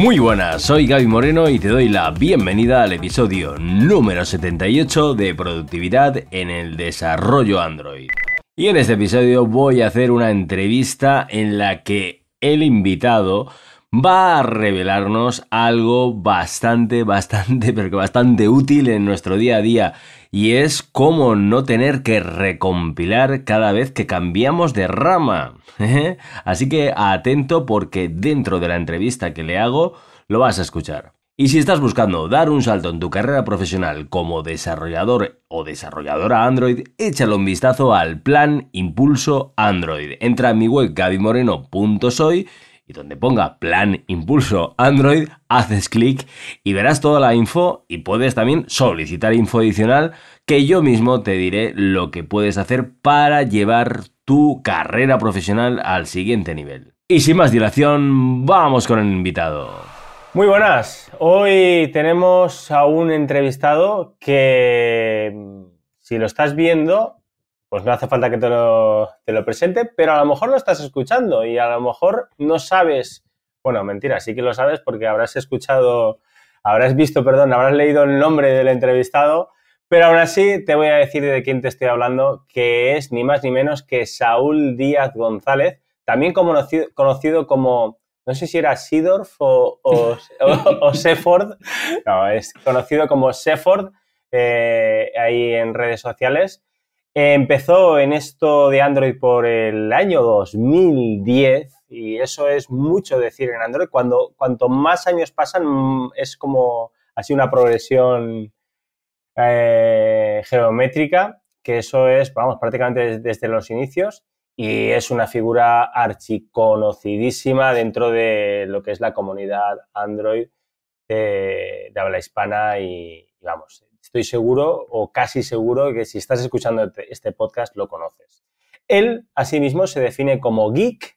Muy buenas, soy Gaby Moreno y te doy la bienvenida al episodio número 78 de Productividad en el Desarrollo Android. Y en este episodio voy a hacer una entrevista en la que el invitado va a revelarnos algo bastante, bastante, pero que bastante útil en nuestro día a día y es cómo no tener que recompilar cada vez que cambiamos de rama. Así que atento porque dentro de la entrevista que le hago lo vas a escuchar. Y si estás buscando dar un salto en tu carrera profesional como desarrollador o desarrolladora Android, échale un vistazo al plan Impulso Android. Entra en mi web gabimoreno.soy y donde ponga plan impulso Android, haces clic y verás toda la info y puedes también solicitar info adicional que yo mismo te diré lo que puedes hacer para llevar tu carrera profesional al siguiente nivel. Y sin más dilación, vamos con el invitado. Muy buenas, hoy tenemos a un entrevistado que si lo estás viendo pues no hace falta que te lo, presente, pero a lo mejor lo estás escuchando y a lo mejor no sabes, bueno, mentira, sí que lo sabes porque habrás escuchado, habrás visto, perdón, habrás leído el nombre del entrevistado, pero aún así te voy a decir de quién te estoy hablando, que es ni más ni menos que Saúl Díaz González, también conocido, como, no sé si era Sidorf o, o, Seford, no, es conocido como Seford eh, ahí en redes sociales. Empezó en esto de Android por el año 2010 y eso es mucho decir en Android. Cuando, cuanto más años pasan mm, es como así una progresión eh, geométrica, que eso es, vamos, prácticamente desde, los inicios y es una figura archiconocidísima dentro de lo que es la comunidad Android de, habla hispana y vamos, estoy seguro o casi seguro que si estás escuchando este, este podcast lo conoces. Él, asimismo, se define como geek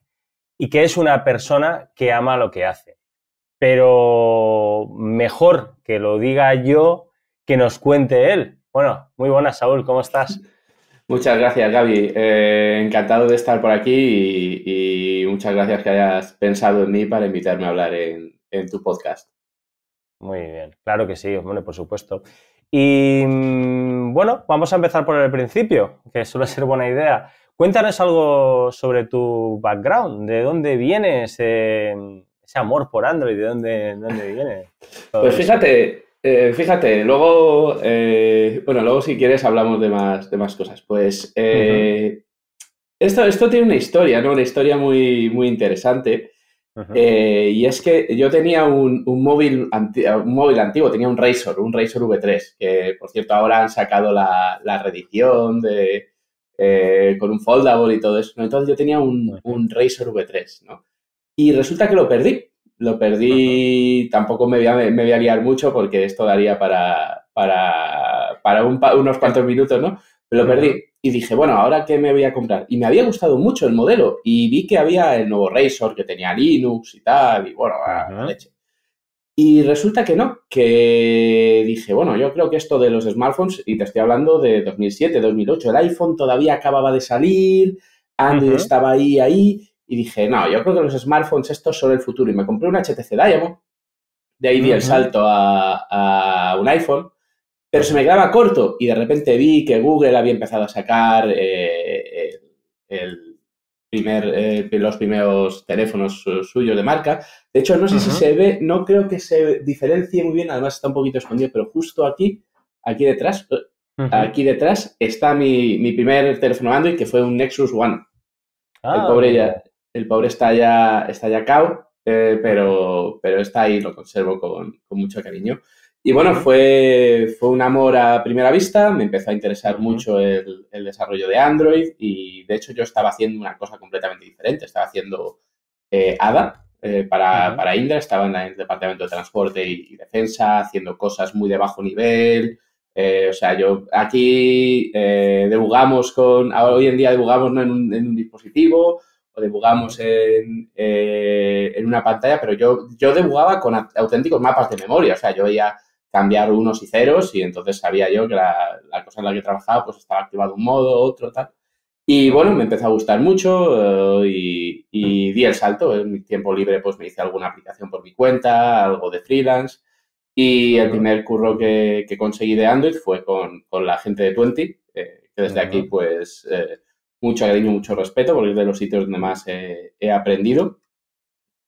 y que es una persona que ama lo que hace. Pero mejor que lo diga yo que nos cuente él. Bueno, muy buenas, Saúl, ¿cómo estás? Muchas gracias, Gaby. Eh, encantado de estar por aquí y, muchas gracias que hayas pensado en mí para invitarme a hablar en, en tu podcast. Muy bien, claro que sí, bueno, por supuesto. Y mm, bueno, vamos a empezar por el principio, que suele ser buena idea. Cuéntanos algo sobre tu background, de dónde viene ese, amor por Android, de dónde, dónde viene. Pues fíjate, eh, fíjate, luego, eh, bueno, luego si quieres hablamos de más, de más cosas. Pues eh, esto, esto tiene una historia, ¿no? Una historia muy, muy interesante. Eh, y es que yo tenía un, móvil un móvil antiguo, tenía un Razor, un Razor V3, que por cierto ahora han sacado la, la reedición de, eh, con un foldable y todo eso. Entonces yo tenía un, un, Razor V3, ¿no? Y resulta que lo perdí. Lo perdí, tampoco me voy, a, me voy a liar mucho porque esto daría para, para, para unos cuantos minutos, ¿no? Pero lo perdí y dije, bueno, ¿ahora qué me voy a comprar? Y me había gustado mucho el modelo y vi que había el nuevo Razor que tenía Linux y tal, y bueno, la leche. Y resulta que no, que dije, bueno, yo creo que esto de los smartphones, y te estoy hablando de 2007, 2008, el iPhone todavía acababa de salir, Android estaba ahí, ahí, y dije, no, yo creo que los smartphones estos son el futuro. Y me compré un HTC Diamond, de ahí di el salto a un iPhone, pero se me quedaba corto y de repente vi que Google había empezado a sacar eh, el primer, eh, los primeros teléfonos suyos de marca. De hecho, no sé si se ve, no creo que se diferencie muy bien, además está un poquito escondido, pero justo aquí, aquí detrás, eh, aquí detrás está mi, primer teléfono Android que fue un Nexus One. el, ah, pobre ya, el pobre está ya, está ya cao, pero, pero está ahí, lo conservo con, con mucho cariño. Y bueno, fue, fue un amor a primera vista, me empezó a interesar mucho el, desarrollo de Android y de hecho yo estaba haciendo una cosa completamente diferente, estaba haciendo eh, ADA eh, para, para, Indra, estaba en, el Departamento de Transporte y, Defensa, haciendo cosas muy de bajo nivel. Eh, o sea, yo aquí debugamos con, hoy en día debugamos en, un, en un dispositivo o debugamos en, en, una pantalla, pero yo, yo debugaba con auténticos mapas de memoria, o sea, yo veía cambiar unos y ceros y entonces sabía yo que la, cosa en la que trabajaba pues estaba activado un modo, otro, tal. Y bueno, me empezó a gustar mucho y, di el salto. En mi tiempo libre pues me hice alguna aplicación por mi cuenta, algo de freelance. Y el primer curro que, conseguí de Android fue con, la gente de Twenty, que desde aquí pues mucho cariño, mucho respeto, porque es de los sitios donde más he aprendido.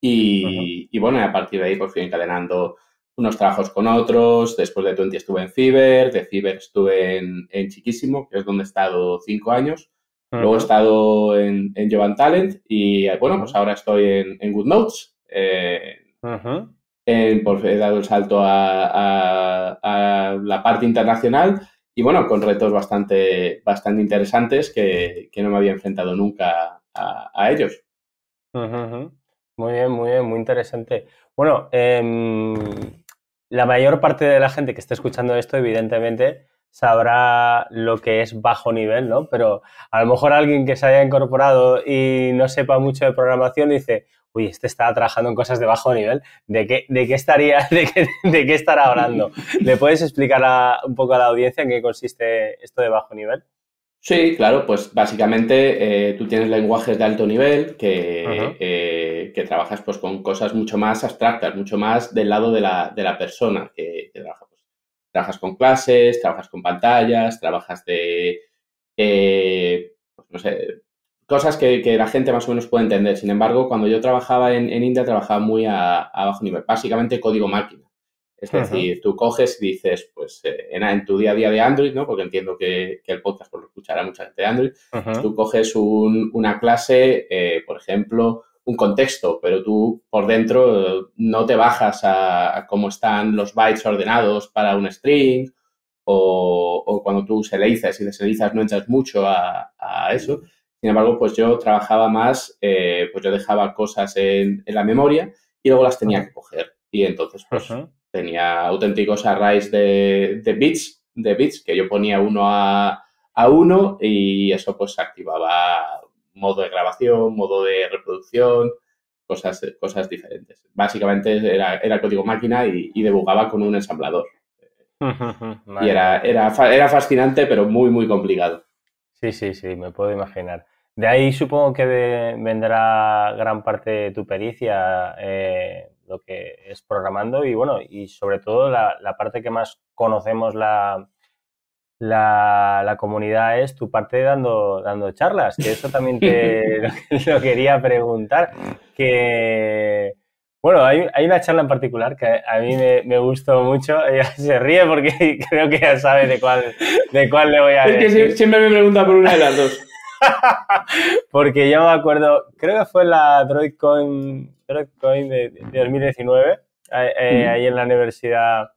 Y, bueno, a partir de ahí pues fui encadenando unos trabajos con otros. Después de Twenty estuve en Fiverr, de Fiverr estuve en, Chiquísimo, que es donde he estado cinco años. Luego he estado en, en Jovan Talent y bueno, pues ahora estoy en, en Good Notes. Eh, he dado el salto a, la parte internacional y bueno, con retos bastante, bastante interesantes que, no me había enfrentado nunca a, ellos. Muy bien, muy bien, muy interesante. Bueno, em, la mayor parte de la gente que esté escuchando esto, evidentemente, sabrá lo que es bajo nivel, ¿no? Pero a lo mejor alguien que se haya incorporado y no sepa mucho de programación dice, uy, este está trabajando en cosas de bajo nivel, ¿de qué, de qué estaría, de qué, de qué estará hablando? ¿Le puedes explicar un poco a la audiencia en qué consiste esto de bajo nivel? Sí, claro, pues básicamente eh, tú tienes lenguajes de alto nivel que, eh, que, trabajas pues con cosas mucho más abstractas, mucho más del lado de la, de la persona que, trabaja. Pues, trabajas con clases, trabajas con pantallas, trabajas de, eh, pues, no sé, cosas que, la gente más o menos puede entender. Sin embargo, cuando yo trabajaba en, India, trabajaba muy a bajo nivel, básicamente código máquina. Es decir, tú coges y dices, pues eh, en, tu día a día de Android, ¿no? Porque entiendo que, el podcast por lo escuchará mucha gente de Android. Pues tú coges una clase, eh, por ejemplo, un contexto, pero tú por dentro no te bajas a, cómo están los bytes ordenados para un string o, cuando tú serializas y deserializas no entras mucho a, eso. Sin embargo, pues yo trabajaba más, eh, pues yo dejaba cosas en, la memoria y luego las tenía que coger. Y entonces, pues, tenía auténticos arrays de, bits, de bits, que yo ponía uno a, uno y eso pues activaba modo de grabación, modo de reproducción, cosas, cosas diferentes. Básicamente era, era código máquina y, debugaba con un ensamblador. Y era, era, era fascinante, pero muy, muy complicado. Sí, sí, sí, me puedo imaginar. De ahí supongo que vendrá gran parte de tu pericia, eh, lo que es programando y bueno, y sobre todo la, parte que más conocemos la, la, comunidad es tu parte dando, dando charlas, que eso también te lo, quería preguntar, que... Bueno, hay, hay, una charla en particular que a mí me, gustó mucho. Ella se ríe porque creo que ya sabe de cuál, de cuál le voy a decir. Es que siempre me pregunta por una de las dos. Porque yo me acuerdo, creo que fue la DroidCoin, DroidCoin de, 2019, eh, eh, ahí en la universidad,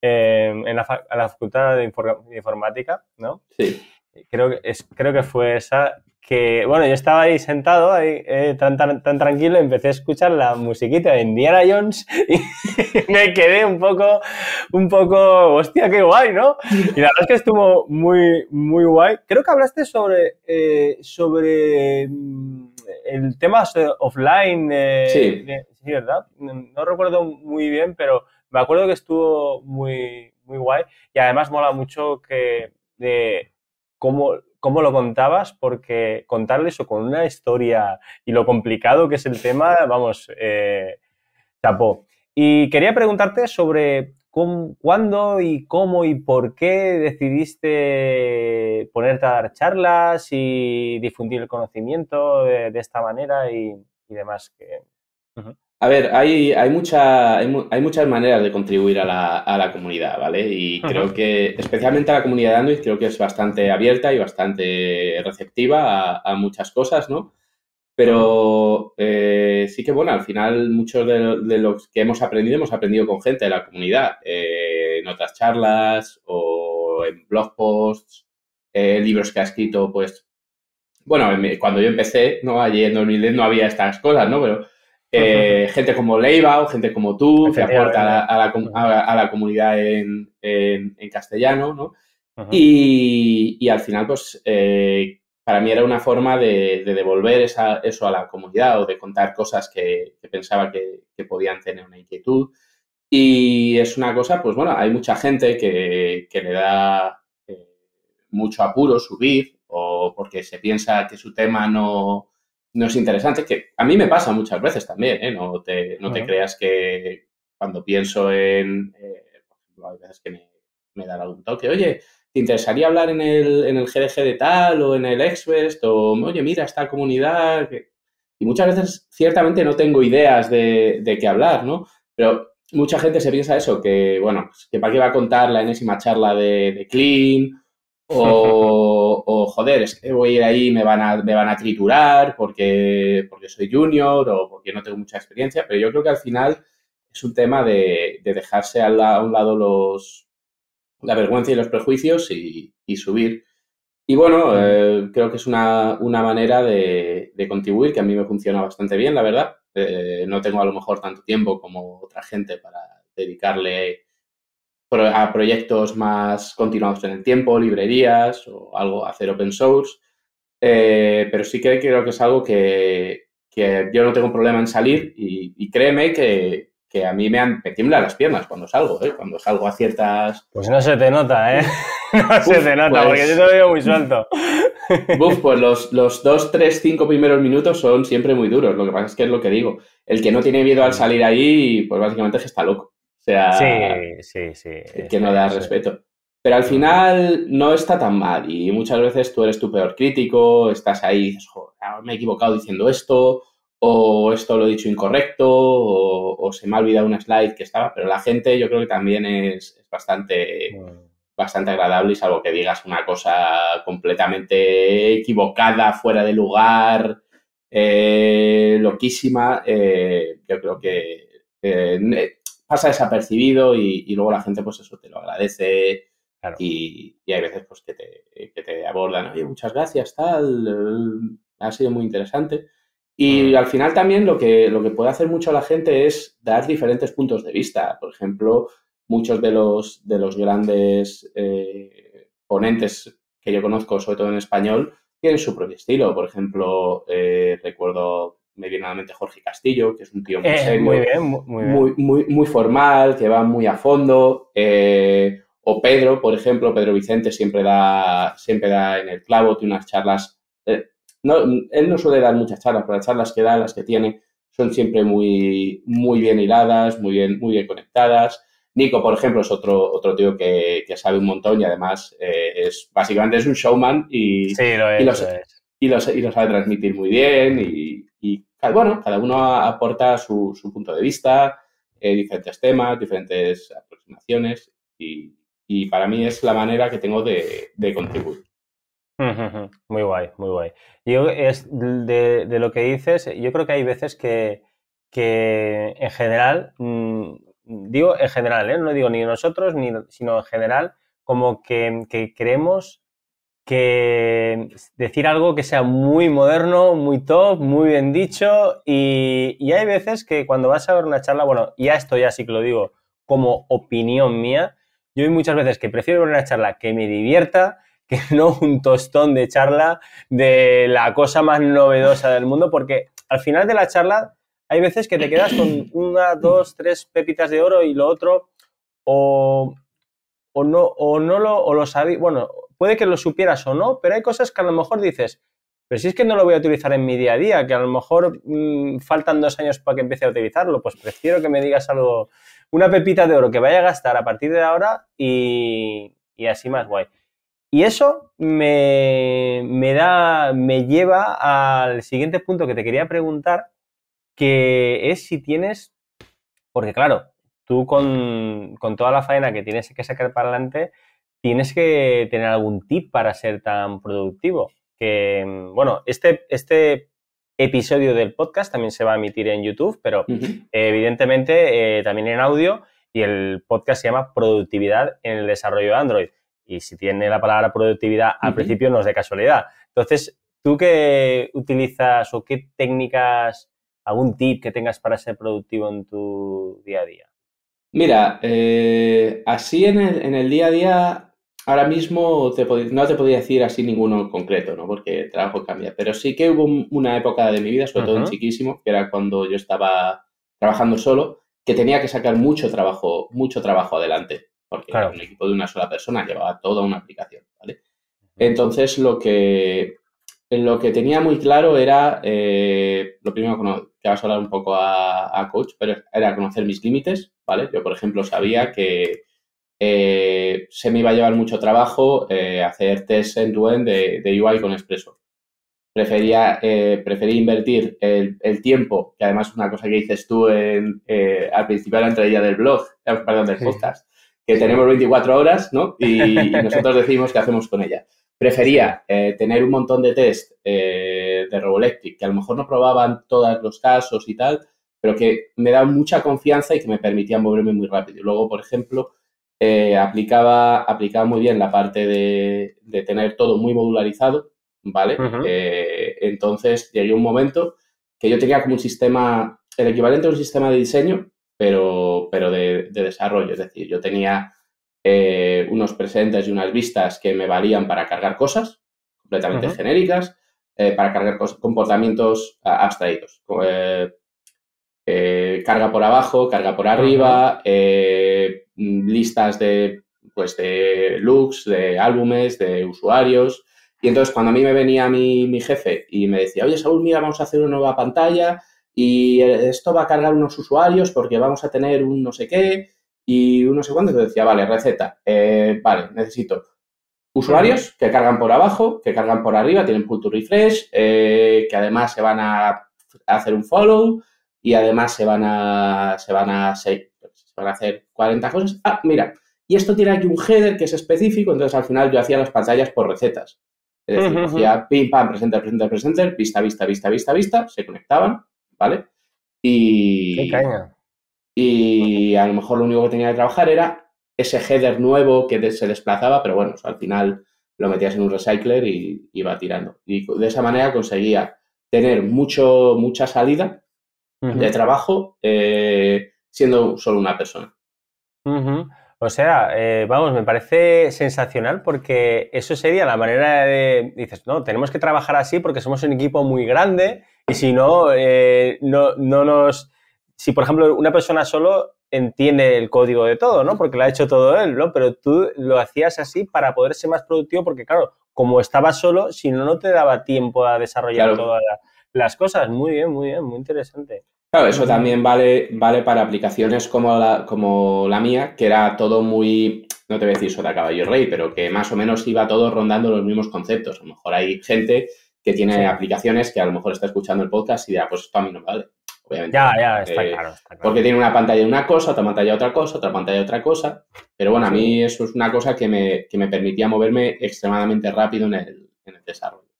em, en la, Facultad de Informática, ¿no? Sí. Creo que, es, creo que fue esa que, bueno, yo estaba ahí sentado, ahí, eh, tan, tan, tan, tranquilo, empecé a escuchar la musiquita de Indiana Jones y me quedé un poco, un poco, hostia, qué guay, ¿no? Y la verdad es que estuvo muy, muy guay. Creo que hablaste sobre, eh, sobre mm, el tema offline. sí. sí, ¿verdad? No recuerdo muy bien, pero me acuerdo que estuvo muy, muy guay y además mola mucho que de cómo cómo lo contabas, porque contarle eso con una historia y lo complicado que es el tema, vamos, eh, chapó. Y quería preguntarte sobre cuándo y cómo y por qué decidiste ponerte a dar charlas y difundir el conocimiento de, esta manera y, demás. Que... A ver, hay, hay, mucha, hay, muchas maneras de contribuir a la, a la comunidad, ¿vale? Y creo que, especialmente a la comunidad de Android, creo que es bastante abierta y bastante receptiva a, muchas cosas, ¿no? Pero eh, sí que, bueno, al final muchos de, de, los que hemos aprendido, hemos aprendido con gente de la comunidad, eh, en otras charlas o en blog posts, eh, libros que ha escrito, pues, bueno, cuando yo empecé, ¿no? Allí en 2010 no había estas cosas, ¿no? Pero eh, gente como Leiva o gente como tú, que aporta a la, a la, comunidad en, en, castellano, ¿no? y, al final, pues, eh, para mí era una forma de, devolver esa, eso a la comunidad o de contar cosas que, pensaba que, podían tener una inquietud. Y es una cosa, pues bueno, hay mucha gente que, le da eh, mucho apuro subir o porque se piensa que su tema no, no es interesante, que a mí me pasa muchas veces también, ¿eh? No te, no te creas que cuando pienso en, eh, por ejemplo, hay veces que me, me dan algún toque, oye, ¿te interesaría hablar en el, en el GDG de tal o en el Exvest? O, oye, mira, esta comunidad... Y muchas veces, ciertamente, no tengo ideas de, de qué hablar, ¿no? Pero mucha gente se piensa eso, que, bueno, pues, que para qué va a contar la enésima charla de, de Clean o, o, joder, es que voy a ir ahí y me van a, me van a triturar porque, porque soy junior o porque no tengo mucha experiencia, pero yo creo que al final es un tema de, de dejarse a, la, a, un lado los, la vergüenza y los prejuicios y, y subir. Y bueno, eh, creo que es una, una manera de, de, contribuir que a mí me funciona bastante bien, la verdad. Eh, no tengo a lo mejor tanto tiempo como otra gente para dedicarle a proyectos más continuados en el tiempo, librerías o algo, hacer open source. Eh, pero sí que creo que es algo que, que yo no tengo problema en salir y, y créeme que, que, a mí me, han, me tiemblan las piernas cuando salgo, ¿eh? cuando salgo a ciertas... Pues no se te nota, ¿eh? No Uf, se te nota, pues... porque yo te lo veo muy suelto. Buf, pues los, los dos, tres, cinco primeros minutos son siempre muy duros. Lo que pasa es que es lo que digo. El que no tiene miedo al salir ahí, pues básicamente es que está loco. O sea, sí, sí, sí. Que no da respeto. Pero al final no está tan mal y muchas veces tú eres tu peor crítico, estás ahí y dices, joder, me he equivocado diciendo esto, o esto lo he dicho incorrecto, o, o, se me ha olvidado una slide que estaba, pero la gente yo creo que también es, es bastante, bueno. bastante agradable y salvo que digas una cosa completamente equivocada, fuera de lugar, eh, loquísima, eh, yo creo que eh, pasa desapercibido y, y, luego la gente pues eso te lo agradece claro. y, y, hay veces pues que te, que te abordan, oye, muchas gracias, tal, ha sido muy interesante. Y al final también lo que, lo que puede hacer mucho la gente es dar diferentes puntos de vista. Por ejemplo, muchos de los, de los grandes eh, ponentes que yo conozco, sobre todo en español, tienen su propio estilo. Por ejemplo, eh, recuerdo, me viene a la mente Jorge Castillo, que es un tío muy eh, serio, muy, bien, muy, bien. muy, muy, muy, formal, que va muy a fondo. Eh, o Pedro, por ejemplo, Pedro Vicente siempre da, siempre da en el clavo, tiene unas charlas eh, no, él no suele dar muchas charlas, pero las charlas que da, las que tiene, son siempre muy, muy bien hiladas, muy bien, muy bien conectadas. Nico, por ejemplo, es otro, otro tío que, que sabe un montón y además eh, es básicamente es un showman y, sí, lo es, y, lo, lo es. y, lo, y, lo, sabe transmitir muy bien y bueno, cada uno aporta su, su punto de vista, eh, diferentes temas, diferentes aproximaciones y, y, para mí es la manera que tengo de, de contribuir. Muy guay, muy guay. Yo es de, de, lo que dices, yo creo que hay veces que, que en general, mmm, digo en general, ¿eh? no digo ni nosotros, ni, sino en general, como que, que, creemos que decir algo que sea muy moderno, muy top, muy bien dicho, y, hay veces que cuando vas a ver una charla, bueno, ya esto ya sí que lo digo como opinión mía, yo hay muchas veces que prefiero ver una charla que me divierta, que no un tostón de charla de la cosa más novedosa del mundo, porque al final de la charla hay veces que te quedas con una, dos, tres pepitas de oro y lo otro o, o no, o no lo, o lo sabéis, bueno, puede que lo supieras o no, pero hay cosas que a lo mejor dices, pero si es que no lo voy a utilizar en mi día a día, que a lo mejor mmm, faltan dos años para que empiece a utilizarlo, pues prefiero que me digas algo, una pepita de oro que vaya a gastar a partir de ahora y, y así más guay. Y eso me, me, da, me lleva al siguiente punto que te quería preguntar, que es si tienes, porque claro, tú con, con toda la faena que tienes que sacar para adelante, tienes que tener algún tip para ser tan productivo. Que, bueno, este, este episodio del podcast también se va a emitir en YouTube, pero uh -huh. evidentemente eh, también en audio y el podcast se llama Productividad en el desarrollo de Android y si tiene la palabra productividad al uh -huh. principio no es de casualidad. Entonces, ¿tú qué utilizas o qué técnicas, algún tip que tengas para ser productivo en tu día a día? Mira, eh, así en el, en el, día a día, ahora mismo te no te podría decir así ninguno en concreto, ¿no? Porque el trabajo cambia, pero sí que hubo una época de mi vida, sobre uh -huh. todo en chiquísimo, que era cuando yo estaba trabajando solo, que tenía que sacar mucho trabajo, mucho trabajo adelante porque claro. un equipo de una sola persona llevaba toda una aplicación, ¿vale? Entonces, lo que, lo que tenía muy claro era, eh, lo primero que vas a hablar un poco a, coach, pero era conocer mis límites, ¿vale? Yo, por ejemplo, sabía que eh, se me iba a llevar mucho trabajo eh, hacer test end-to-end de, de, UI con Expresso. Prefería, prefería invertir el, tiempo, que además es una cosa que dices tú en, al principio de la entrevista del blog, perdón, del podcast, que tenemos 24 horas, ¿no? Y, y nosotros decimos qué hacemos con ella. Prefería eh, tener un montón de test eh, de Roboelectric que a lo mejor no probaban todos los casos y tal, pero que me daban mucha confianza y que me permitían moverme muy rápido. Luego, por ejemplo, eh, aplicaba, aplicaba muy bien la parte de, tener todo muy modularizado, ¿vale? entonces llegué un momento que yo tenía como un sistema, el equivalente a un sistema de diseño, pero, pero de desarrollo. Es decir, yo tenía eh, unos presentes y unas vistas que me valían para cargar cosas completamente genéricas, eh, para cargar comportamientos abstraídos. Eh, carga por abajo, carga por arriba, listas de, pues, de looks, de álbumes, de usuarios. Y entonces cuando a mí me venía mi, mi jefe y me decía, oye Saúl, mira, vamos a hacer una nueva pantalla y esto va a cargar unos usuarios porque vamos a tener un no sé qué y uno sé cuánto, te decía, vale, receta, eh, vale, necesito usuarios que cargan por abajo, que cargan por arriba, tienen punto refresh, eh, que además se van a hacer un follow y además se van a, se van a, van a hacer 40 cosas. Ah, mira, y esto tiene aquí un header que es específico, entonces al final yo hacía las pantallas por recetas. Es decir, hacía pim, pam, presenter, presenter, presenter, vista, vista, vista, vista, vista, se conectaban, ¿vale? Y... Qué caña y a lo mejor lo único que tenía que trabajar era ese header nuevo que se desplazaba, pero bueno, al final lo metías en un recycler y iba tirando. Y de esa manera conseguía tener mucho, mucha salida de trabajo eh, siendo solo una persona. O sea, eh, vamos, me parece sensacional porque eso sería la manera de, dices, no, tenemos que trabajar así porque somos un equipo muy grande y si no, eh, no, no nos si, por ejemplo, una persona solo entiende el código de todo, ¿no? Porque lo ha hecho todo él, ¿no? Pero tú lo hacías así para poder ser más productivo porque, claro, como estabas solo, si no, no te daba tiempo a desarrollar todas las cosas. Muy bien, muy bien, muy interesante. Claro, eso también vale, vale para aplicaciones como la, como la mía, que era todo muy, no te voy a decir de caballo rey, pero que más o menos iba todo rondando los mismos conceptos. A lo mejor hay gente que tiene aplicaciones que a lo mejor está escuchando el podcast y dirá, pues esto a mí no vale. Ya, ya, está, claro, está, claro, Porque tiene una pantalla de una cosa, otra pantalla de otra cosa, otra pantalla de otra cosa. Pero bueno, a mí eso es una cosa que me, que me permitía moverme extremadamente rápido en el, en el desarrollo.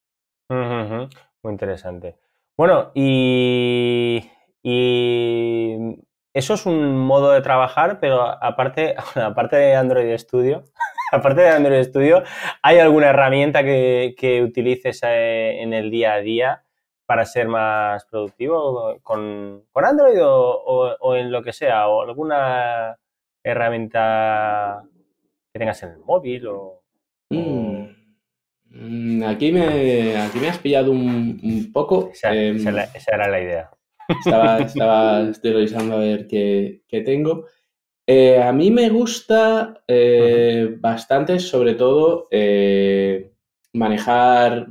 Muy interesante. Bueno, y, y eso es un modo de trabajar, pero aparte, aparte de Android Studio, aparte de Android Studio, ¿hay alguna herramienta que, que utilices eh, en el día a día? para ser más productivo con, Android o, en lo que sea, o alguna herramienta que tengas en el móvil o... Mm. Mm, aquí, me, aquí me has pillado un, poco. Em, esa, era la idea. Estaba, estaba, estoy revisando a ver qué, tengo. Eh, a mí me gusta eh, bastante, sobre todo, eh, manejar,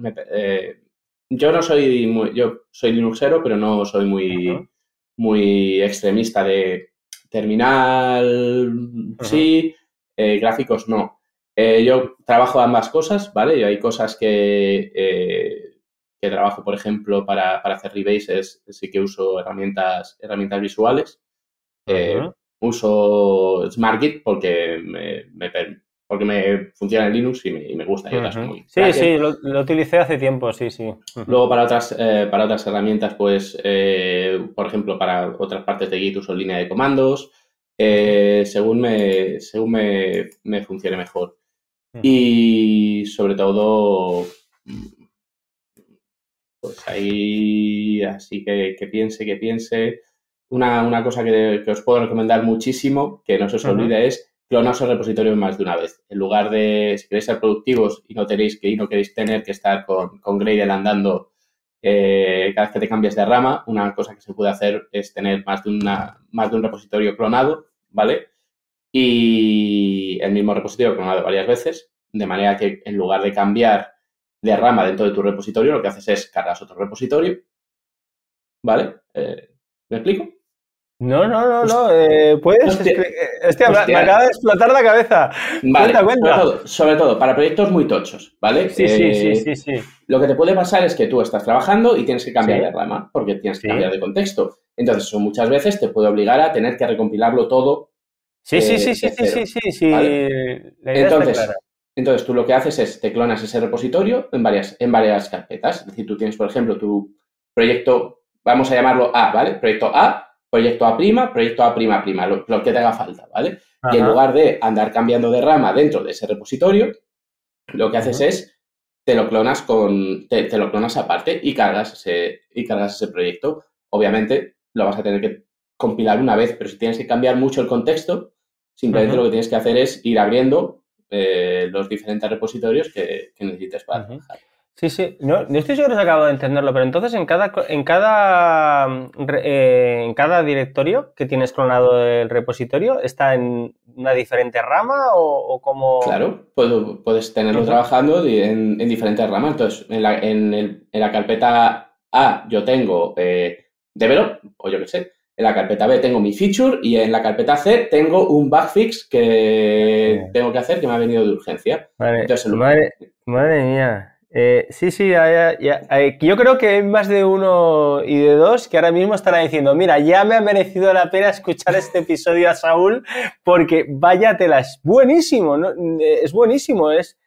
yo no soy muy, yo soy Linuxero, pero no soy muy, muy extremista de terminal, sí, gráficos no. Yo trabajo ambas cosas, ¿vale? Y hay cosas que, que trabajo, por ejemplo, para, hacer rebases, sí que uso herramientas, herramientas visuales. Uso SmartGit porque me, me, porque me funciona en Linux y me, gusta. Y Sí, sí, lo, utilicé hace tiempo, sí, sí. Luego para otras, eh, para otras herramientas, pues, eh, por ejemplo, para otras partes de Git uso línea de comandos, eh, según, me, según me, funcione mejor. Y sobre todo, pues ahí, así que, que piense, que piense. Una, una cosa que, os puedo recomendar muchísimo, que no se os olvide, es clonaos el repositorio más de una vez. En lugar de, si queréis ser productivos y no tenéis que y no queréis tener que estar con, con Gradle andando eh, cada vez que te cambies de rama, una cosa que se puede hacer es tener más de, una, más de un repositorio clonado, ¿vale? Y el mismo repositorio clonado varias veces, De manera que en lugar de cambiar de rama dentro de tu repositorio, lo que haces es cargas otro repositorio. ¿Vale? Eh, ¿Me explico? No, no, no, no. Eh, puedes. Hostia, me acaba de explotar la cabeza. Vale, Sobre, todo, para proyectos muy tochos, ¿vale? Sí, sí, sí, sí, sí. Lo que te puede pasar es que tú estás trabajando y tienes que cambiar de rama porque tienes que cambiar de contexto. Entonces, eso muchas veces te puede obligar a tener que recompilarlo todo. Sí, sí, sí, sí, sí, sí, sí, Entonces, entonces, tú lo que haces es te clonas ese repositorio en varias, en varias carpetas. Es decir, tú tienes, por ejemplo, tu proyecto, vamos a llamarlo A, ¿vale? Proyecto A, proyecto A', proyecto A', prima, lo, lo que te haga falta, ¿vale? Y en lugar de andar cambiando de rama dentro de ese repositorio, lo que haces es te lo clonas con te, lo clonas aparte y cargas ese y cargas ese proyecto. Obviamente lo vas a tener que compilar una vez, pero si tienes que cambiar mucho el contexto, simplemente lo que tienes que hacer es ir abriendo eh, los diferentes repositorios que, necesites para trabajar. Sí, sí, no, estoy seguro que acabo de entenderlo, pero entonces en cada, en cada, eh, en cada directorio que tienes clonado el repositorio, ¿está en una diferente rama o, como...? Claro, puedes tenerlo trabajando en, diferentes ramas. Entonces, en la, en, la carpeta A yo tengo eh, develop, o yo qué sé, en la carpeta B tengo mi feature y en la carpeta C tengo un bug fix que tengo que hacer que me ha venido de urgencia. madre, madre mía. Eh, sí, sí, yo creo que hay más de uno y de dos que ahora mismo estarán diciendo, mira, ya me ha merecido la pena escuchar este episodio a Saúl porque váyatela, es buenísimo, es buenísimo, es,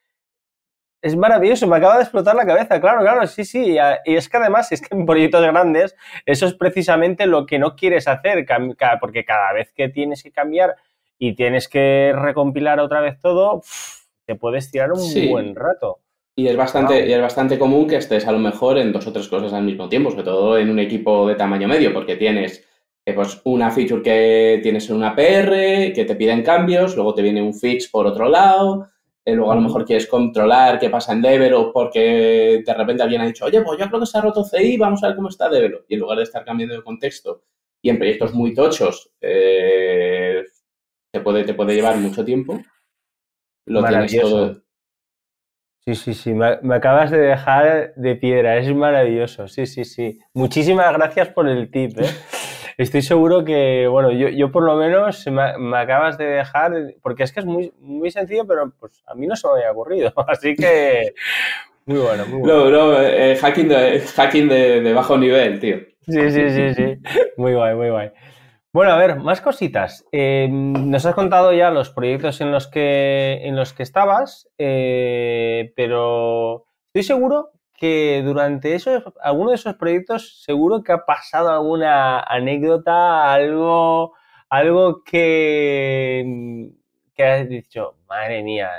es maravilloso, me acaba de explotar la cabeza, claro, claro, sí, sí, y es que además es que en proyectos grandes eso es precisamente lo que no quieres hacer, porque cada vez que tienes que cambiar y tienes que recompilar otra vez todo, te puedes tirar un buen rato. Y es bastante, y es bastante común que estés a lo mejor en dos o tres cosas al mismo tiempo, sobre todo en un equipo de tamaño medio, porque tienes eh, pues una feature que tienes en una PR, que te piden cambios, luego te viene un fix por otro lado, eh, luego a lo mejor quieres controlar qué pasa en Develop porque de repente alguien ha dicho, oye, pues yo creo que se ha roto CI, vamos a ver cómo está Develop. Y en lugar de estar cambiando de contexto y en proyectos muy tochos, eh, te, puede, te puede llevar mucho tiempo. Lo tienes todo, Sí, sí, sí, me, acabas de dejar de piedra, es maravilloso, sí, sí, sí. Muchísimas gracias por el tip, ¿eh? Estoy seguro que, bueno, yo, yo por lo menos me, acabas de dejar, porque es que es muy, muy sencillo, pero pues a mí no se me había ocurrido, así que muy bueno, muy bueno. No, no, eh, hacking, de, hacking de, de bajo nivel, tío. Sí, sí, sí, sí, muy guay, muy guay. Bueno, a ver, más cositas. Eh, nos has contado ya los proyectos en los que, en los que estabas, eh, pero estoy seguro que durante esos, alguno de esos proyectos seguro que ha pasado alguna anécdota, algo, algo que, que has dicho, madre mía,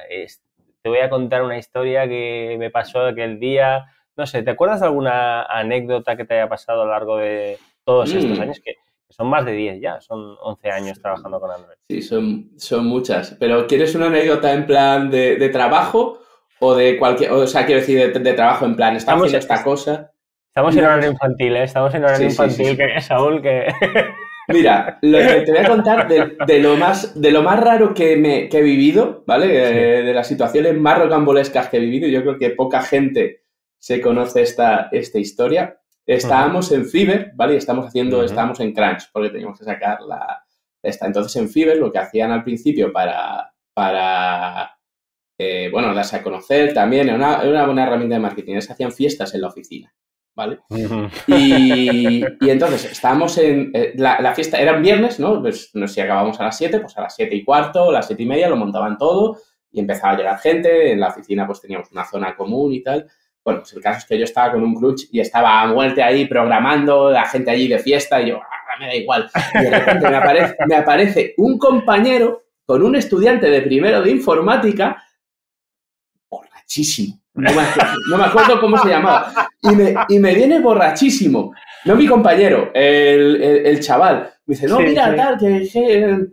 te voy a contar una historia que me pasó aquel día. No sé, ¿te acuerdas de alguna anécdota que te haya pasado a lo largo de todos estos mm. años? Que son más de 10 ya, son 11 años trabajando con Android. Sí, son, son muchas. Pero ¿quieres una anécdota en plan de, trabajo o de cualquier, o sea, quiero decir, de, trabajo en plan, estamos haciendo esta cosa? Estamos en horario infantil, ¿eh? Estamos en horario infantil, que Saúl, que... Mira, lo que te voy a contar de, lo, más, de lo más raro que, me, he vivido, ¿vale? Eh, de las situaciones más rocambolescas que he vivido, yo creo que poca gente se conoce esta, esta historia. Estábamos en Fiverr, ¿vale? Y estamos haciendo, estábamos en Crunch, porque teníamos que sacar la esta. Entonces, en Fiverr lo que hacían al principio para, para eh, bueno, darse a conocer también, era una, una, buena herramienta de marketing, que hacían fiestas en la oficina, ¿vale? y, entonces, estábamos en, eh, la, fiesta, era un viernes, ¿no? Pues no sé si acabamos a las 7, pues a las 7 y cuarto, a las 7 y media lo montaban todo y empezaba a llegar gente, en la oficina pues teníamos una zona común y tal. Bueno, pues el caso es que yo estaba con un crunch y estaba a muerte ahí programando, la gente allí de fiesta y yo, ah, me da igual. Y de repente me aparece, un compañero con un estudiante de primero de informática borrachísimo. No me, acuerdo, cómo se llamaba. Y me, viene borrachísimo. No mi compañero, el chaval. Me dice, no, mira, tal, que,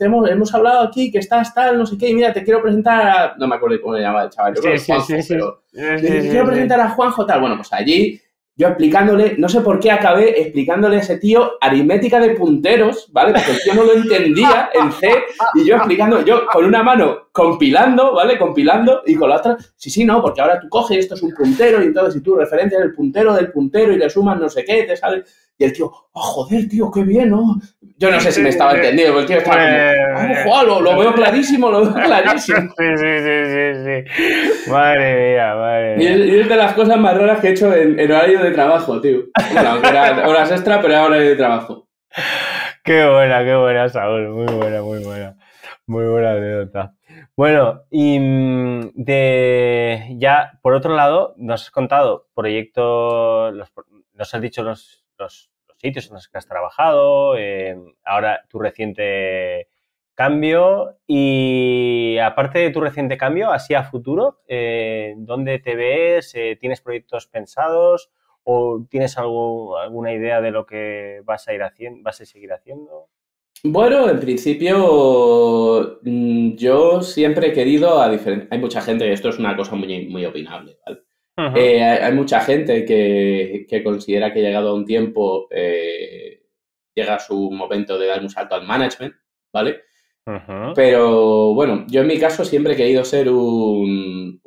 hemos, hablado aquí, que estás tal, no sé qué, y mira, te quiero presentar a... No me acuerdo cómo le llamaba el chaval, yo creo que Juanjo, pero... te quiero presentar a Juanjo, tal. Bueno, pues allí yo explicándole, no sé por qué acabé explicándole a ese tío aritmética de punteros, ¿vale? Porque tío no lo entendía en C y yo explicando, yo con una mano compilando, ¿vale? Compilando y con la otra, sí, sí, no, porque ahora tú coges, esto es un puntero y entonces si tú referencias el puntero del puntero y le sumas no sé qué, te sale... Y el tío, oh, joder, tío, qué bien, ¿no? Yo no sé si me estaba entendiendo, el tío estaba como, oh, lo, veo clarísimo, lo veo clarísimo. Sí, sí, sí, sí, sí. Madre mía, madre mía. Y es, de las cosas más raras que he hecho en, horario de trabajo, tío. Bueno, horas extra, pero era horario de trabajo. Qué buena, qué buena, Saúl. Muy buena, muy buena. Muy buena anécdota. Bueno, y mm, de ya, por otro lado, nos has contado proyectos, nos has dicho los, los, sitios en los que has trabajado, eh, ahora tu reciente cambio y aparte de tu reciente cambio, así a futuro, eh, ¿dónde te ves? Eh, ¿Tienes proyectos pensados o tienes algo, alguna idea de lo que vas a ir haciendo, vas a seguir haciendo? Bueno, en principio mm, yo siempre he querido a diferentes... Hay mucha gente, esto es una cosa muy, muy opinable. Eh, hay, mucha gente que, considera que llegado a un tiempo eh, llega su momento de dar un salto al management, ¿vale? Pero bueno, yo en mi caso siempre he querido ser un,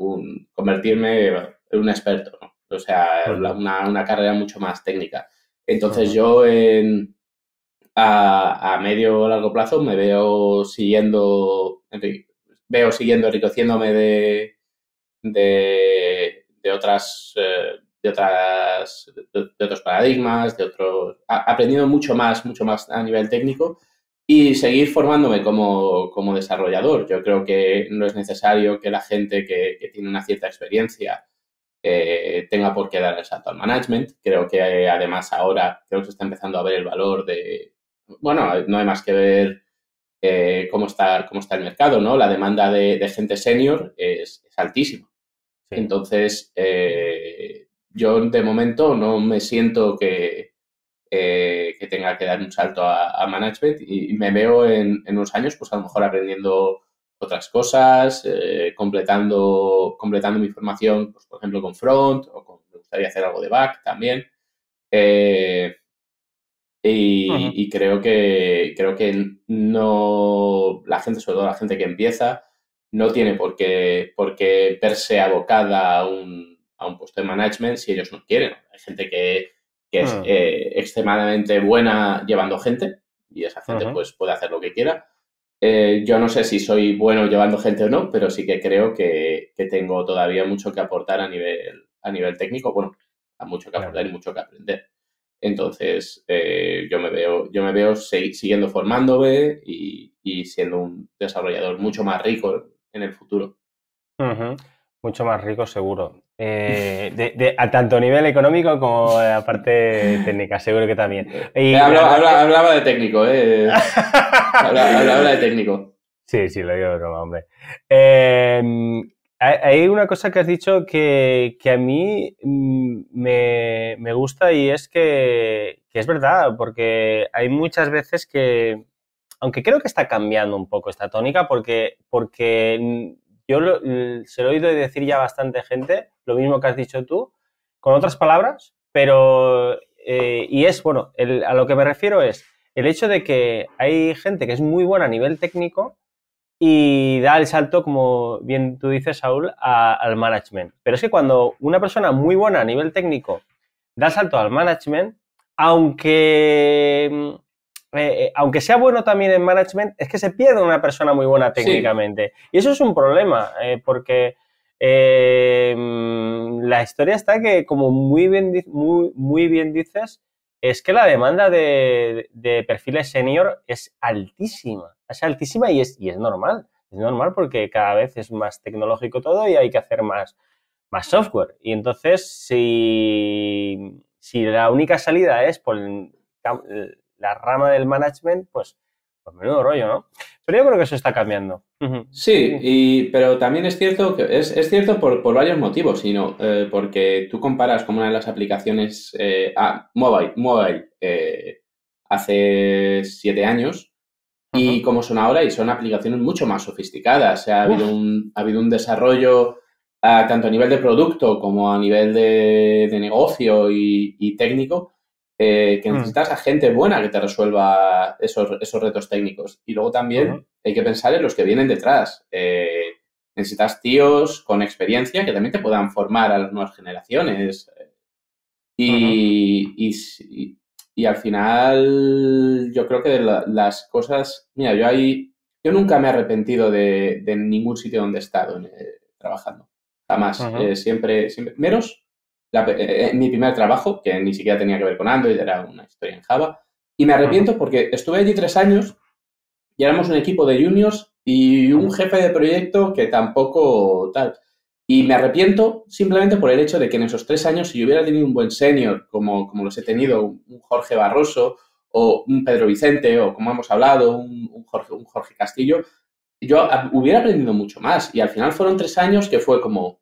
convertirme en un experto, ¿no? O sea, una, carrera mucho más técnica. Entonces yo en, a, medio o largo plazo me veo siguiendo, veo siguiendo enriqueciéndome de, de de otras, eh, de otras, de, otros paradigmas, de otros, aprendiendo mucho más, mucho más a nivel técnico y seguir formándome como, desarrollador. Yo creo que no es necesario que la gente que, tiene una cierta experiencia eh, tenga por qué dar el salto al management. Creo que además ahora creo que se está empezando a ver el valor de, bueno, no hay más que ver eh, cómo, está, cómo está el mercado, ¿no? La demanda de, gente senior es, es altísima. Entonces, eh, yo de momento no me siento que, eh, que tenga que dar un salto a, management y me veo en, unos años, pues a lo mejor aprendiendo otras cosas, eh, completando, completando mi formación, pues, por ejemplo, con front o me gustaría hacer algo de back también. y, y, creo que creo que no la gente, sobre todo la gente que empieza, no tiene por qué, por qué verse abocada a un, a un puesto de management si ellos no quieren. Hay gente que, es hmm. eh, extremadamente buena llevando gente y esa gente pues puede hacer lo que quiera. Eh, yo no sé si soy bueno llevando gente o no, pero sí que creo que, tengo todavía mucho que aportar a nivel, a nivel técnico. Bueno, mucho que aportar y mucho que aprender. Entonces, eh, yo me veo, yo me veo siguiendo formándome y, y, siendo un desarrollador mucho más rico en el futuro. Mucho más rico, seguro. Eh, de, a tanto nivel económico como a parte técnica, seguro que también. Y, hablaba, de técnico, ¿eh? hablaba, de técnico. Sí, sí, lo digo de broma, hombre. Em, hay una cosa que has dicho que, a mí mm, me, me, gusta y es que, que, es verdad, porque hay muchas veces que, aunque creo que está cambiando un poco esta tónica porque, porque yo se lo he oído decir ya bastante gente, lo mismo que has dicho tú, con otras palabras, pero, eh, y es, bueno, a lo que me refiero es el hecho de que hay gente que es muy buena a nivel técnico y da el salto, como bien tú dices, Saúl, al management. Pero es que cuando una persona muy buena a nivel técnico da el salto al management, aunque eh, eh, aunque sea bueno también en management, es que se pierde una persona muy buena técnicamente. Y eso es un problema, eh, porque la historia está que, como muy bien, muy, muy bien dices, es que la demanda de, perfiles senior es altísima. Es altísima y es, y es normal. Es normal porque cada vez es más tecnológico todo y hay que hacer más, más software. Y entonces, si, si la única salida es por la rama del management, pues, pues menudo rollo, ¿no? Pero yo creo que eso está cambiando. Sí, y, pero también es cierto que es, cierto por, varios motivos, sino eh, porque tú comparas con una de las aplicaciones eh, ah, mobile, mobile eh, hace siete años y cómo son ahora y son aplicaciones mucho más sofisticadas. ha, habido un, ha habido un desarrollo tanto a nivel de producto como a nivel de, negocio y, técnico, eh, que mm. necesitas a gente buena que te resuelva esos, esos retos técnicos. Y luego también hay que pensar en los que vienen detrás. Eh, necesitas tíos con experiencia que también te puedan formar a las nuevas generaciones. Y, y, al final yo creo que las cosas, mira, yo ahí, yo nunca me he arrepentido de, ningún sitio donde he estado eh, trabajando. Jamás. Eh, siempre, siempre, menos eh, mi primer trabajo, que ni siquiera tenía que ver con Android, era una historia en Java. Y me arrepiento porque estuve allí tres años y éramos un equipo de juniors y un jefe de proyecto que tampoco tal. Y me arrepiento simplemente por el hecho de que en esos tres años, si yo hubiera tenido un buen senior, como, como los he tenido, un Jorge Barroso o un Pedro Vicente, o como hemos hablado, un, Jorge, un Jorge Castillo, yo hubiera aprendido mucho más. Y al final fueron tres años que fue como,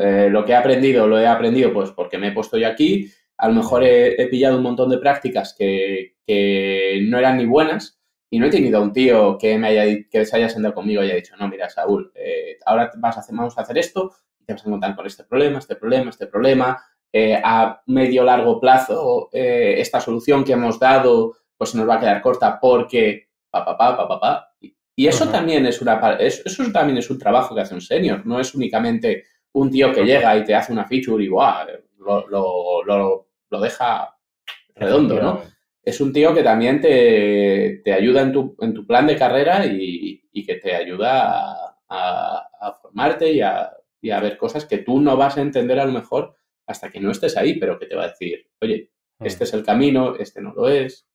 eh, lo que he aprendido, lo he aprendido pues porque me he puesto yo aquí, a lo mejor he, pillado un montón de prácticas que, que, no eran ni buenas y no he tenido a un tío que, me haya, que se haya sentado conmigo y haya dicho, no, mira, Saúl, eh, ahora vas a hacer, vamos a hacer esto y te vas a encontrar con este problema, este problema, este problema. Eh, a medio largo plazo, esta solución que hemos dado pues nos va a quedar corta porque pa, pa, pa, pa, pa, pa. Y eso también es una eso, eso, también es un trabajo que hace un senior, no es únicamente un tío que llega y te hace una feature y lo, lo, lo, lo, deja redondo, ¿no? Es un tío que también te, te ayuda en tu, en tu, plan de carrera y, y que te ayuda a, a, formarte y a, y a, ver cosas que tú no vas a entender a lo mejor hasta que no estés ahí, pero que te va a decir, oye, este es el camino, este no lo es.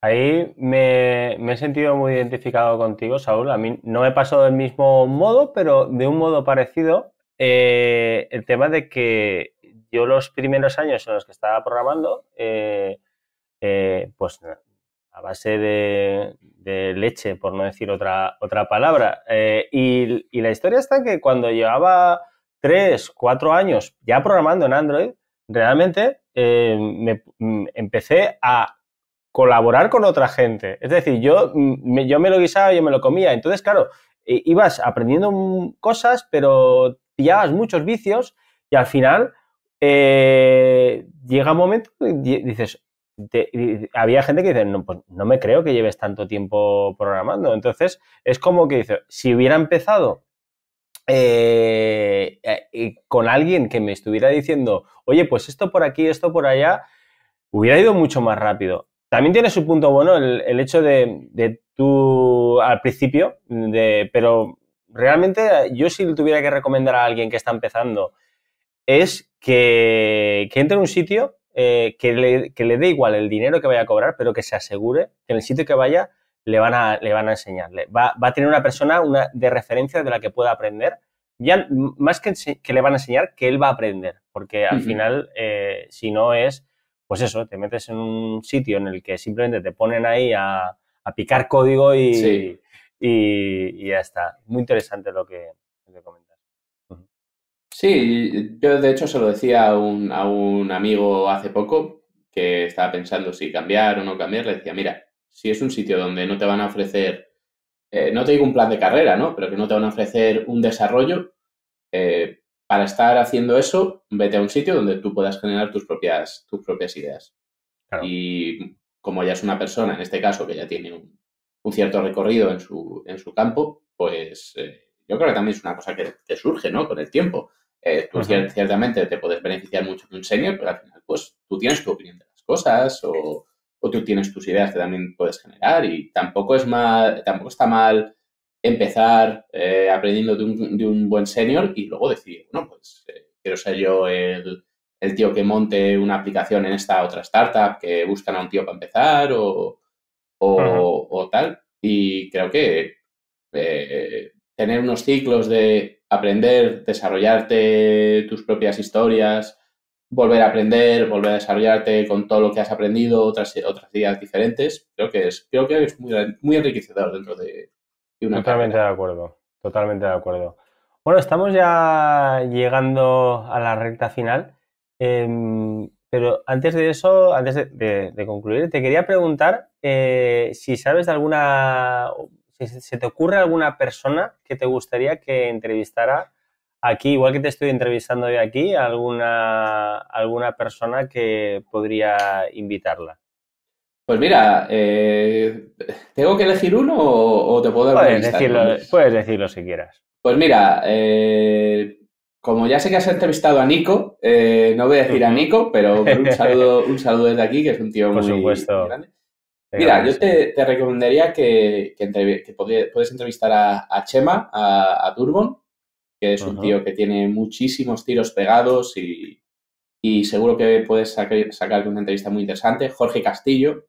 Ahí me, he sentido muy identificado contigo, Saúl. A mí no me pasó del mismo modo, pero de un modo parecido. Eh, el tema de que yo los primeros años en los que estaba programando, eh, eh, pues a base de, leche, por no decir otra, otra palabra. Y, y, la historia está que cuando llevaba tres, cuatro años ya programando en Android, realmente me, mm, empecé a colaborar con otra gente. Es decir, yo mm, me, yo me lo guisaba, yo me lo comía. Entonces, claro, ibas aprendiendo cosas, pero pillabas muchos vicios y al final eh, llega un momento y dices, había gente que dice, no, pues no me creo que lleves tanto tiempo programando. Entonces, es como que dice, si hubiera empezado eh, eh, con alguien que me estuviera diciendo, oye, pues esto por aquí, esto por allá, hubiera ido mucho más rápido. También tiene su punto bueno el, hecho de, de, tú al principio, de, pero realmente yo si le tuviera que recomendar a alguien que está empezando es que, que entre en un sitio eh, que, le, que, le, dé igual el dinero que vaya a cobrar, pero que se asegure que en el sitio que vaya le van a, le van a enseñarle. Va, va a tener una persona una, de referencia de la que pueda aprender. Ya más que, que le van a enseñar, que él va a aprender, porque al final, eh, si no es pues eso, te metes en un sitio en el que simplemente te ponen ahí a, picar código y, y, ya está. Muy interesante lo que, comentas. Sí, yo de hecho se lo decía a un, a un amigo hace poco que estaba pensando si cambiar o no cambiar, le decía, mira, si es un sitio donde no te van a ofrecer, eh, no te digo un plan de carrera, ¿no? Pero que no te van a ofrecer un desarrollo, eh, para estar haciendo eso, vete a un sitio donde tú puedas generar tus propias, tus propias ideas. Y como ya es una persona, en este caso, que ya tiene un, cierto recorrido en su, en su campo, pues eh, yo creo que también es una cosa que, te surge, ¿no? Con el tiempo. Eh, tú ciertamente te puedes beneficiar mucho de un senior, pero al final, pues tú tienes tu opinión de las cosas o, o tú tienes tus ideas que también puedes generar y tampoco es mal, tampoco está mal empezar eh, aprendiendo de un, de un buen senior y luego decir, no, pues eh, quiero ser yo el, el, tío que monte una aplicación en esta otra startup que buscan a un tío para empezar o, o, tal. Y creo que eh, tener unos ciclos de aprender, desarrollarte tus propias historias, volver a aprender, volver a desarrollarte con todo lo que has aprendido, otras, otras ideas diferentes, creo que es, creo que es muy, muy enriquecedor dentro de, totalmente de acuerdo, totalmente de acuerdo. Bueno, estamos ya llegando a la recta final, em, pero antes de eso, antes de, concluir, te quería preguntar eh, si sabes de alguna, si se te ocurre alguna persona que te gustaría que entrevistara aquí, igual que te estoy entrevistando de aquí, alguna, alguna persona que podría invitarla? Pues mira, eh, ¿tengo que elegir uno o, te puedo dar puedes decirlo, puedes decirlo si quieras. Pues mira, eh, como ya sé que has entrevistado a Nico, eh, no voy a decir a Nico, pero un saludo, un saludo desde aquí, que es un tío muy, grande. Mira, yo te, recomendaría que, puedes entrevistar a, Chema, a, a, Turbon, que es un tío que tiene muchísimos tiros pegados y, seguro que puedes sacar, una entrevista muy interesante. Jorge Castillo,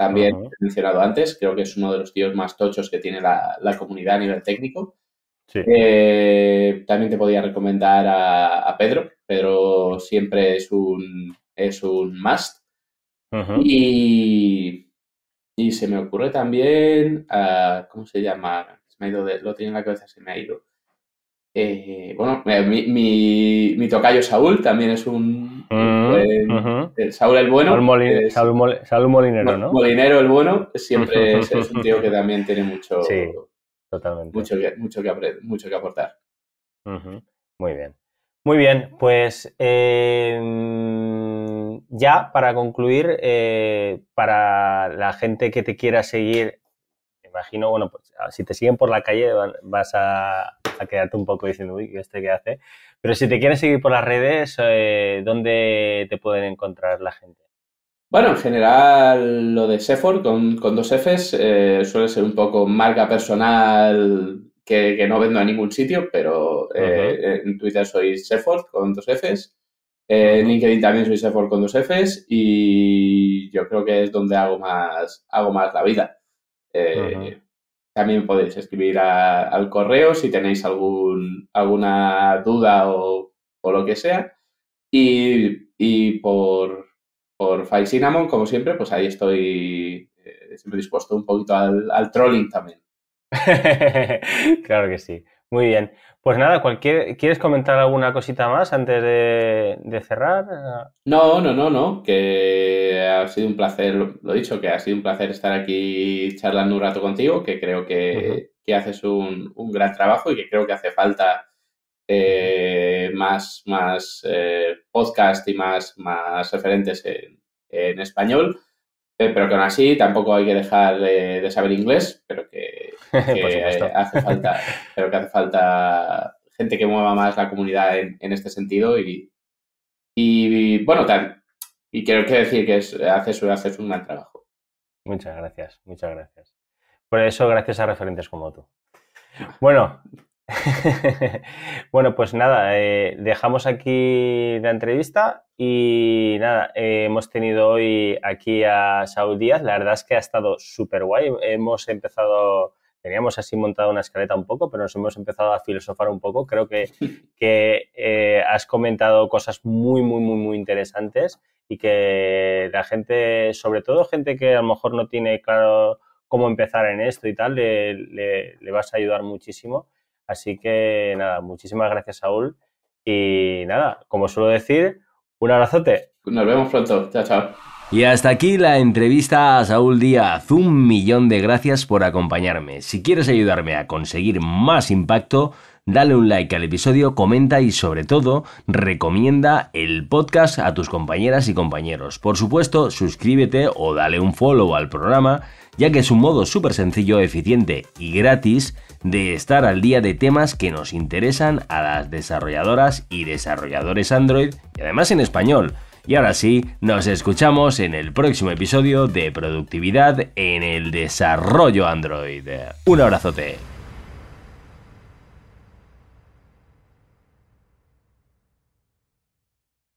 también he mencionado antes, creo que es uno de los tíos más tochos que tiene la, comunidad a nivel técnico. Eh, también te podría recomendar a, Pedro. Pedro siempre es un, es un must. Y y se me ocurre también, uh, ¿cómo se llama? Se me ha ido, de, lo tenía en la cabeza, se me ha ido. Eh, bueno, eh, mi, mi, mi, tocayo Saúl también es un... Eh, Saúl el bueno. Saúl, Molinero, ¿no? Molinero el bueno, siempre es, un tío que también tiene mucho... Sí, totalmente. Mucho que, mucho que, mucho que aportar. Muy bien. Muy bien, pues eh, ya para concluir, eh, para la gente que te quiera seguir, imagino, bueno, pues si te siguen por la calle vas a, quedarte un poco diciendo, uy, ¿este qué hace? Pero si te quieren seguir por las redes, eh, ¿dónde te pueden encontrar la gente? Bueno, en general lo de Sephora con, con dos Fs eh, suele ser un poco marca personal que, no vendo a ningún sitio, pero en Twitter soy Sephora con dos Fs. En LinkedIn también soy Sephora con dos Fs y yo creo que es donde hago más, hago más la vida. Eh, también podéis escribir al correo si tenéis algún, alguna duda o, lo que sea. Y, por, por Five Cinnamon, como siempre, pues ahí estoy eh, siempre dispuesto un poquito al trolling también. claro que sí. Muy bien. Pues nada, cualquier, ¿quieres comentar alguna cosita más antes de, cerrar? No, no, no, no, que ha sido un placer, lo he dicho, que ha sido un placer estar aquí charlando un rato contigo, que creo que, haces un, gran trabajo y que creo que hace falta eh, más, más eh, podcast y más, más referentes en, español, eh, pero que aún así tampoco hay que dejar de saber inglés, pero que hace falta, creo que hace falta gente que mueva más la comunidad en, este sentido y, y, bueno, y quiero que decir que es, haces, un gran trabajo. Muchas gracias, muchas gracias. Por eso, gracias a referentes como tú. Bueno, bueno, pues nada, eh, dejamos aquí la entrevista y nada, eh, hemos tenido hoy aquí a Saúl Díaz. La verdad es que ha estado súper guay. Hemos empezado teníamos así montada una escaleta un poco, pero nos hemos empezado a filosofar un poco. Creo que, que eh, has comentado cosas muy, muy, muy, muy interesantes y que la gente, sobre todo gente que a lo mejor no tiene claro cómo empezar en esto y tal, le, le, vas a ayudar muchísimo. Así que nada, muchísimas gracias, Saúl. Y nada, como suelo decir, un abrazote. Nos vemos pronto. Chao, chao. Y hasta aquí la entrevista a Saúl Díaz. Un millón de gracias por acompañarme. Si quieres ayudarme a conseguir más impacto, dale un like al episodio, comenta y sobre todo recomienda el podcast a tus compañeras y compañeros. Por supuesto, suscríbete o dale un follow al programa, ya que es un modo súper sencillo, eficiente y gratis de estar al día de temas que nos interesan a las desarrolladoras y desarrolladores Android y además en español. Y ahora sí, nos escuchamos en el próximo episodio de Productividad en el Desarrollo Android. Un abrazote.